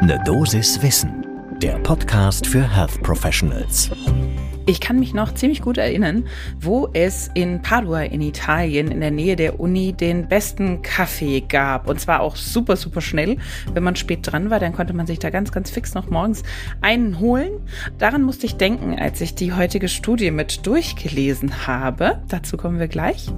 Ne Dosis Wissen, der Podcast für Health Professionals. Ich kann mich noch ziemlich gut erinnern, wo es in Padua in Italien in der Nähe der Uni den besten Kaffee gab. Und zwar auch super, super schnell. Wenn man spät dran war, dann konnte man sich da ganz, ganz fix noch morgens einen holen. Daran musste ich denken, als ich die heutige Studie mit durchgelesen habe. Dazu kommen wir gleich.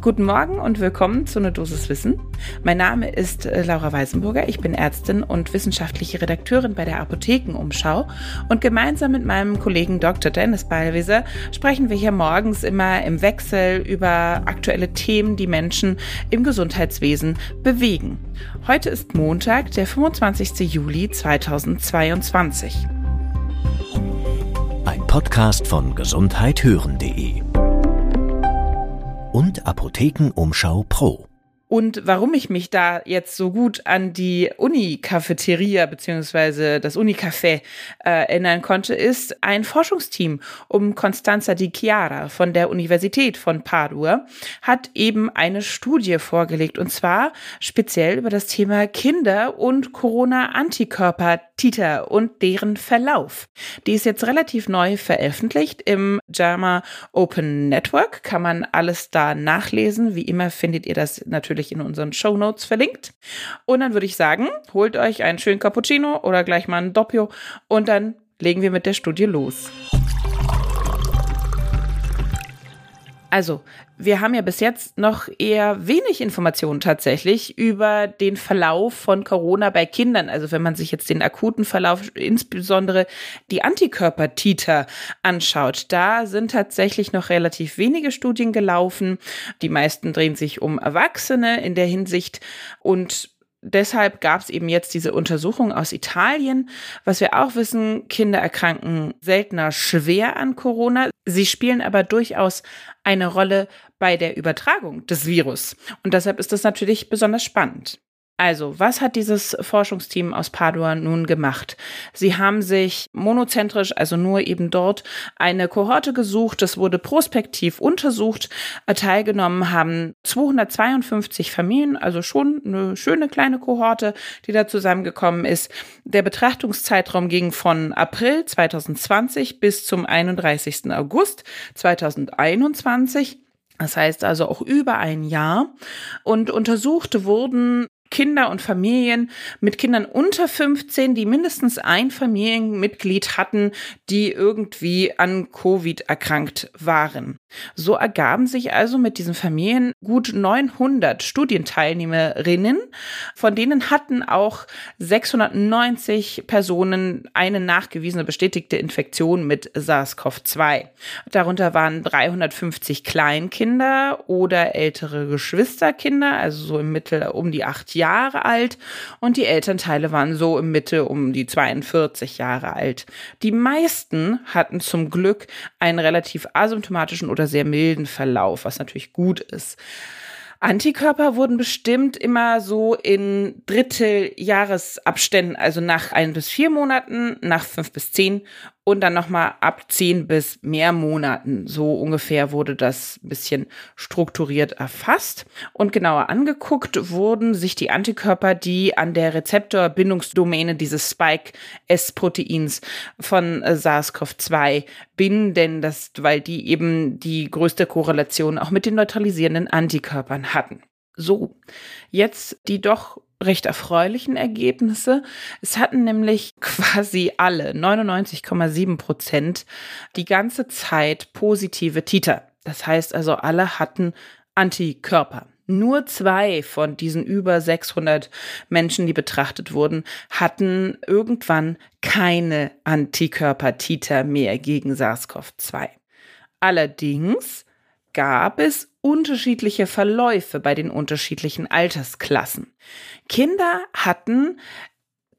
Guten Morgen und willkommen zu einer Dosis Wissen. Mein Name ist äh, Laura Weisenburger. Ich bin Ärztin und wissenschaftliche Redakteurin bei der Apothekenumschau. Und gemeinsam mit meinem Kollegen Dr. Dennis Ballwieser sprechen wir hier morgens immer im Wechsel über aktuelle Themen, die Menschen im Gesundheitswesen bewegen. Heute ist Montag, der 25. Juli 2022. Ein Podcast von gesundheithören.de und Apothekenumschau Pro. Und warum ich mich da jetzt so gut an die Uni-Cafeteria beziehungsweise das Uni-Café äh, erinnern konnte, ist ein Forschungsteam um Constanza Di Chiara von der Universität von Padua hat eben eine Studie vorgelegt und zwar speziell über das Thema Kinder und Corona-Antikörper-Titer und deren Verlauf. Die ist jetzt relativ neu veröffentlicht im JAMA Open Network. Kann man alles da nachlesen. Wie immer findet ihr das natürlich natürlich in unseren Show Notes verlinkt. Und dann würde ich sagen, holt euch einen schönen Cappuccino oder gleich mal ein Doppio und dann legen wir mit der Studie los. Also, wir haben ja bis jetzt noch eher wenig Informationen tatsächlich über den Verlauf von Corona bei Kindern. Also wenn man sich jetzt den akuten Verlauf, insbesondere die Antikörpertiter anschaut, da sind tatsächlich noch relativ wenige Studien gelaufen. Die meisten drehen sich um Erwachsene in der Hinsicht und deshalb gab es eben jetzt diese Untersuchung aus Italien. Was wir auch wissen, Kinder erkranken seltener schwer an Corona. Sie spielen aber durchaus eine Rolle bei der Übertragung des Virus. Und deshalb ist das natürlich besonders spannend. Also, was hat dieses Forschungsteam aus Padua nun gemacht? Sie haben sich monozentrisch, also nur eben dort, eine Kohorte gesucht. Das wurde prospektiv untersucht. Teilgenommen haben 252 Familien, also schon eine schöne kleine Kohorte, die da zusammengekommen ist. Der Betrachtungszeitraum ging von April 2020 bis zum 31. August 2021. Das heißt also auch über ein Jahr. Und untersucht wurden Kinder und Familien mit Kindern unter 15, die mindestens ein Familienmitglied hatten, die irgendwie an Covid erkrankt waren. So ergaben sich also mit diesen Familien gut 900 Studienteilnehmerinnen, von denen hatten auch 690 Personen eine nachgewiesene bestätigte Infektion mit SARS-CoV-2. Darunter waren 350 Kleinkinder oder ältere Geschwisterkinder, also so im Mittel um die acht Jahre alt und die Elternteile waren so im Mitte um die 42 Jahre alt. Die meisten hatten zum Glück einen relativ asymptomatischen oder sehr milden Verlauf, was natürlich gut ist. Antikörper wurden bestimmt immer so in Dritteljahresabständen, also nach ein bis vier Monaten, nach fünf bis zehn und dann nochmal ab zehn bis mehr Monaten. So ungefähr wurde das ein bisschen strukturiert erfasst. Und genauer angeguckt wurden sich die Antikörper, die an der Rezeptorbindungsdomäne dieses Spike-S-Proteins von äh, SARS-CoV-2 binden, das, weil die eben die größte Korrelation auch mit den neutralisierenden Antikörpern hatten. So, jetzt die doch recht erfreulichen Ergebnisse. Es hatten nämlich quasi alle, 99,7 Prozent, die ganze Zeit positive Titer. Das heißt also, alle hatten Antikörper. Nur zwei von diesen über 600 Menschen, die betrachtet wurden, hatten irgendwann keine Antikörpertiter mehr gegen SARS-CoV-2. Allerdings gab es unterschiedliche Verläufe bei den unterschiedlichen Altersklassen. Kinder hatten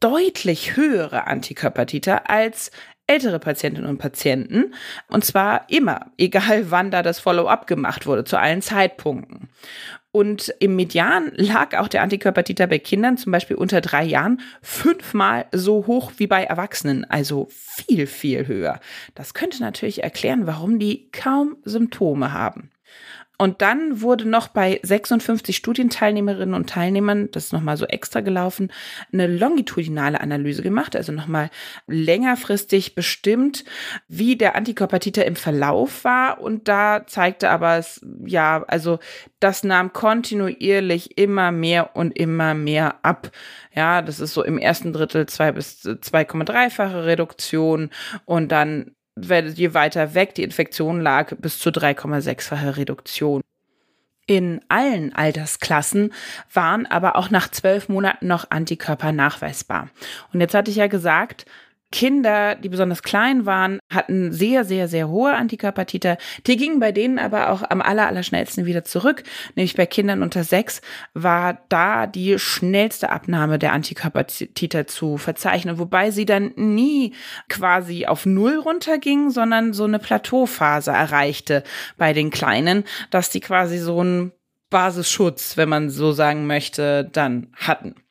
deutlich höhere Antikörpertiter als ältere Patientinnen und Patienten. Und zwar immer, egal wann da das Follow-up gemacht wurde, zu allen Zeitpunkten. Und im Median lag auch der Antikörpertiter bei Kindern, zum Beispiel unter drei Jahren, fünfmal so hoch wie bei Erwachsenen, also viel, viel höher. Das könnte natürlich erklären, warum die kaum Symptome haben. Und dann wurde noch bei 56 Studienteilnehmerinnen und Teilnehmern, das ist nochmal so extra gelaufen, eine longitudinale Analyse gemacht, also nochmal längerfristig bestimmt, wie der Antikörpertiter im Verlauf war. Und da zeigte aber es, ja, also das nahm kontinuierlich immer mehr und immer mehr ab. Ja, das ist so im ersten Drittel zwei bis 2,3-fache Reduktion und dann je weiter weg die Infektion lag, bis zu 3,6-fache Reduktion. In allen Altersklassen waren aber auch nach zwölf Monaten noch Antikörper nachweisbar. Und jetzt hatte ich ja gesagt, Kinder, die besonders klein waren, hatten sehr, sehr, sehr hohe Antikörpertiter. Die gingen bei denen aber auch am aller, aller schnellsten wieder zurück. Nämlich bei Kindern unter sechs war da die schnellste Abnahme der Antikörpertiter zu verzeichnen, wobei sie dann nie quasi auf Null runterging, sondern so eine Plateauphase erreichte bei den Kleinen, dass die quasi so einen Basisschutz, wenn man so sagen möchte, dann hatten.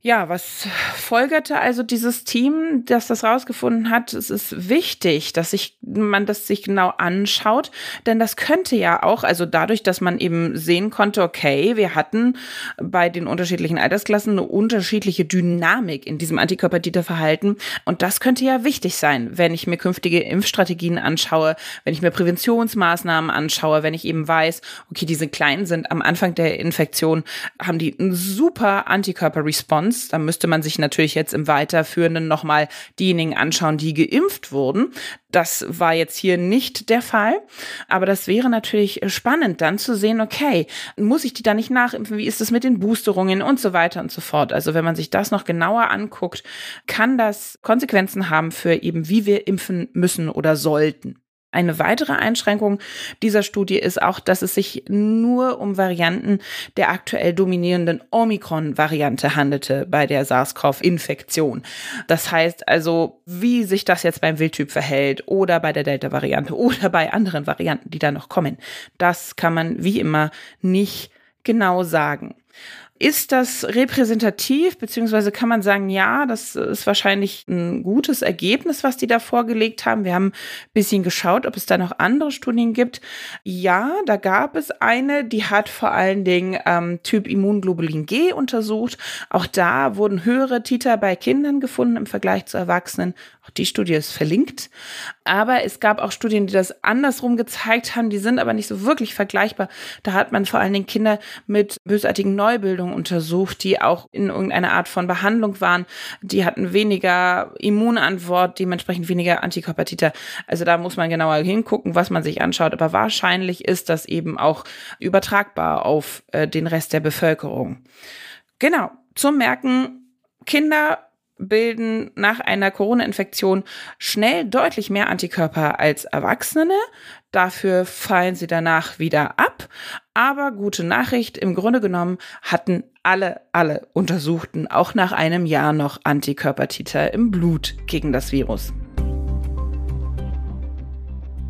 Ja, was folgerte also dieses Team, das das rausgefunden hat? Es ist wichtig, dass sich man das sich genau anschaut, denn das könnte ja auch, also dadurch, dass man eben sehen konnte, okay, wir hatten bei den unterschiedlichen Altersklassen eine unterschiedliche Dynamik in diesem Antikörpertiterverhalten und das könnte ja wichtig sein, wenn ich mir künftige Impfstrategien anschaue, wenn ich mir Präventionsmaßnahmen anschaue, wenn ich eben weiß, okay, diese Kleinen sind am Anfang der Infektion, haben die einen super Antikörperresponse Response. Da müsste man sich natürlich jetzt im Weiterführenden nochmal diejenigen anschauen, die geimpft wurden. Das war jetzt hier nicht der Fall. Aber das wäre natürlich spannend, dann zu sehen, okay, muss ich die da nicht nachimpfen? Wie ist es mit den Boosterungen und so weiter und so fort? Also wenn man sich das noch genauer anguckt, kann das Konsequenzen haben für eben, wie wir impfen müssen oder sollten. Eine weitere Einschränkung dieser Studie ist auch, dass es sich nur um Varianten der aktuell dominierenden Omikron-Variante handelte bei der SARS-CoV-Infektion. Das heißt also, wie sich das jetzt beim Wildtyp verhält oder bei der Delta-Variante oder bei anderen Varianten, die da noch kommen, das kann man wie immer nicht genau sagen. Ist das repräsentativ, beziehungsweise kann man sagen, ja, das ist wahrscheinlich ein gutes Ergebnis, was die da vorgelegt haben. Wir haben ein bisschen geschaut, ob es da noch andere Studien gibt. Ja, da gab es eine, die hat vor allen Dingen ähm, Typ Immunglobulin G untersucht. Auch da wurden höhere Titer bei Kindern gefunden im Vergleich zu Erwachsenen. Auch die Studie ist verlinkt. Aber es gab auch Studien, die das andersrum gezeigt haben. Die sind aber nicht so wirklich vergleichbar. Da hat man vor allen Dingen Kinder mit bösartigen Neubildungen untersucht, die auch in irgendeiner Art von Behandlung waren. Die hatten weniger Immunantwort, dementsprechend weniger Antikörpertiter. Also da muss man genauer hingucken, was man sich anschaut. Aber wahrscheinlich ist das eben auch übertragbar auf äh, den Rest der Bevölkerung. Genau. Zum Merken, Kinder bilden nach einer Corona-Infektion schnell deutlich mehr Antikörper als Erwachsene. Dafür fallen sie danach wieder ab. Aber gute Nachricht, im Grunde genommen hatten alle, alle Untersuchten auch nach einem Jahr noch Antikörpertiter im Blut gegen das Virus.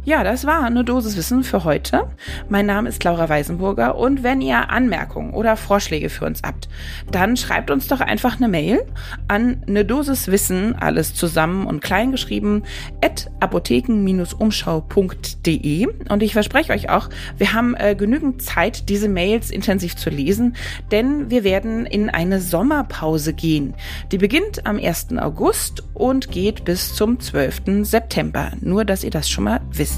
Ja, das war eine Dosis Wissen für heute. Mein Name ist Laura Weisenburger und wenn ihr Anmerkungen oder Vorschläge für uns habt, dann schreibt uns doch einfach eine Mail an eine Dosis Wissen, alles zusammen und klein geschrieben, at apotheken-umschau.de und ich verspreche euch auch, wir haben äh, genügend Zeit, diese Mails intensiv zu lesen, denn wir werden in eine Sommerpause gehen. Die beginnt am 1. August und geht bis zum 12. September. Nur, dass ihr das schon mal wisst.